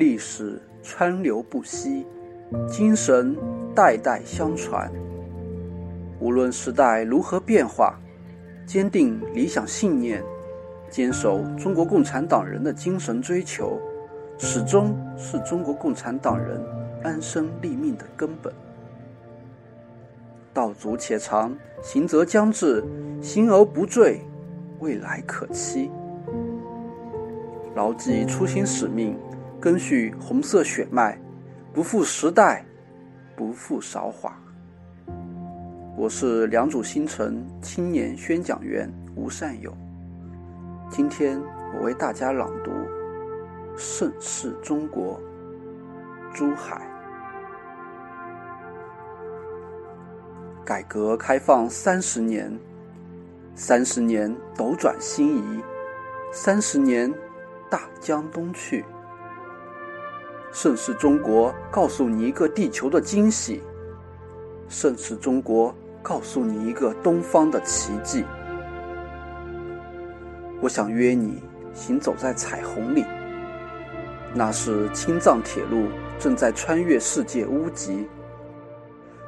历史川流不息，精神代代相传。无论时代如何变化，坚定理想信念，坚守中国共产党人的精神追求，始终是中国共产党人安身立命的根本。道阻且长，行则将至，行而不坠，未来可期。牢记初心使命，根续红色血脉，不负时代，不负韶华。我是良渚新城青年宣讲员吴善友，今天我为大家朗读《盛世中国》，珠海。改革开放三十年，三十年斗转星移，三十年大江东去。盛世中国告诉你一个地球的惊喜，盛世中国告诉你一个东方的奇迹。我想约你行走在彩虹里，那是青藏铁路正在穿越世界屋脊。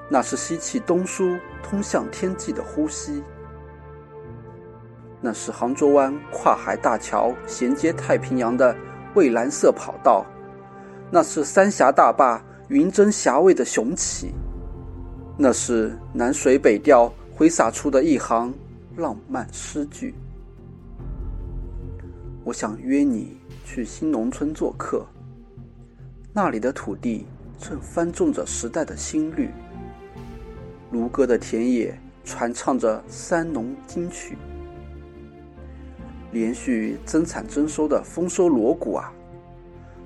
那是西气东输通向天际的呼吸，那是杭州湾跨海大桥衔接太平洋的蔚蓝色跑道，那是三峡大坝云蒸霞蔚的雄起，那是南水北调挥洒出的一行浪漫诗句。我想约你去新农村做客，那里的土地正翻种着时代的新绿。如歌的田野传唱着三农金曲，连续增产增收的丰收锣鼓啊，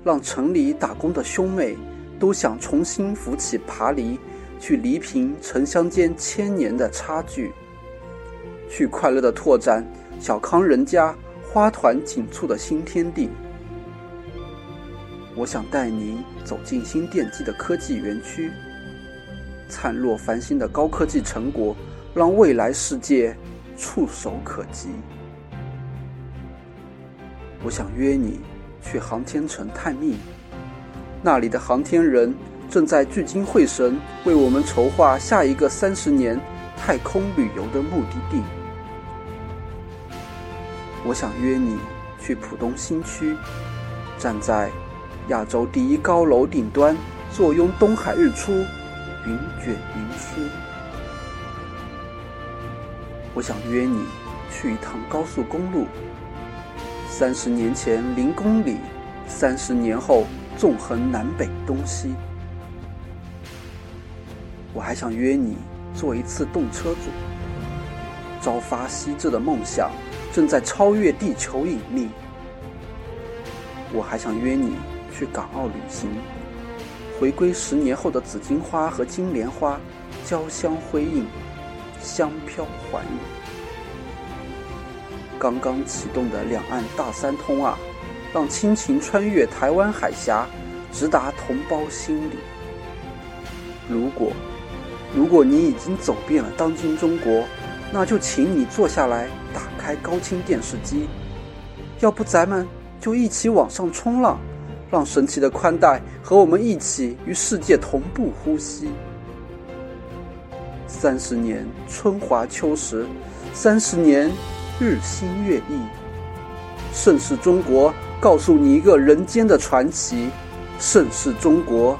让城里打工的兄妹都想重新扶起爬犁，去犁平城乡间千年的差距，去快乐的拓展小康人家花团锦簇的新天地。我想带您走进新奠基的科技园区。灿若繁星的高科技成果，让未来世界触手可及。我想约你去航天城探秘，那里的航天人正在聚精会神为我们筹划下一个三十年太空旅游的目的地。我想约你去浦东新区，站在亚洲第一高楼顶端，坐拥东海日出。云卷云舒，我想约你去一趟高速公路。三十年前零公里，三十年后纵横南北东西。我还想约你做一次动车组。朝发夕至的梦想正在超越地球引力。我还想约你去港澳旅行。回归十年后的紫荆花和金莲花交相辉映，香飘环宇。刚刚启动的两岸大三通啊，让亲情穿越台湾海峡，直达同胞心里。如果，如果你已经走遍了当今中国，那就请你坐下来，打开高清电视机。要不咱们就一起往上冲浪。让神奇的宽带和我们一起与世界同步呼吸。三十年春华秋实，三十年日新月异。盛世中国告诉你一个人间的传奇，盛世中国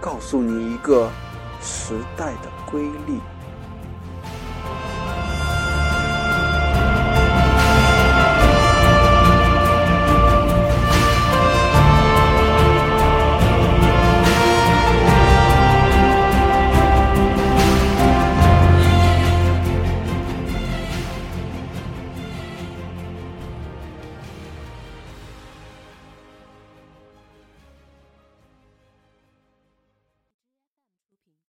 告诉你一个时代的瑰丽。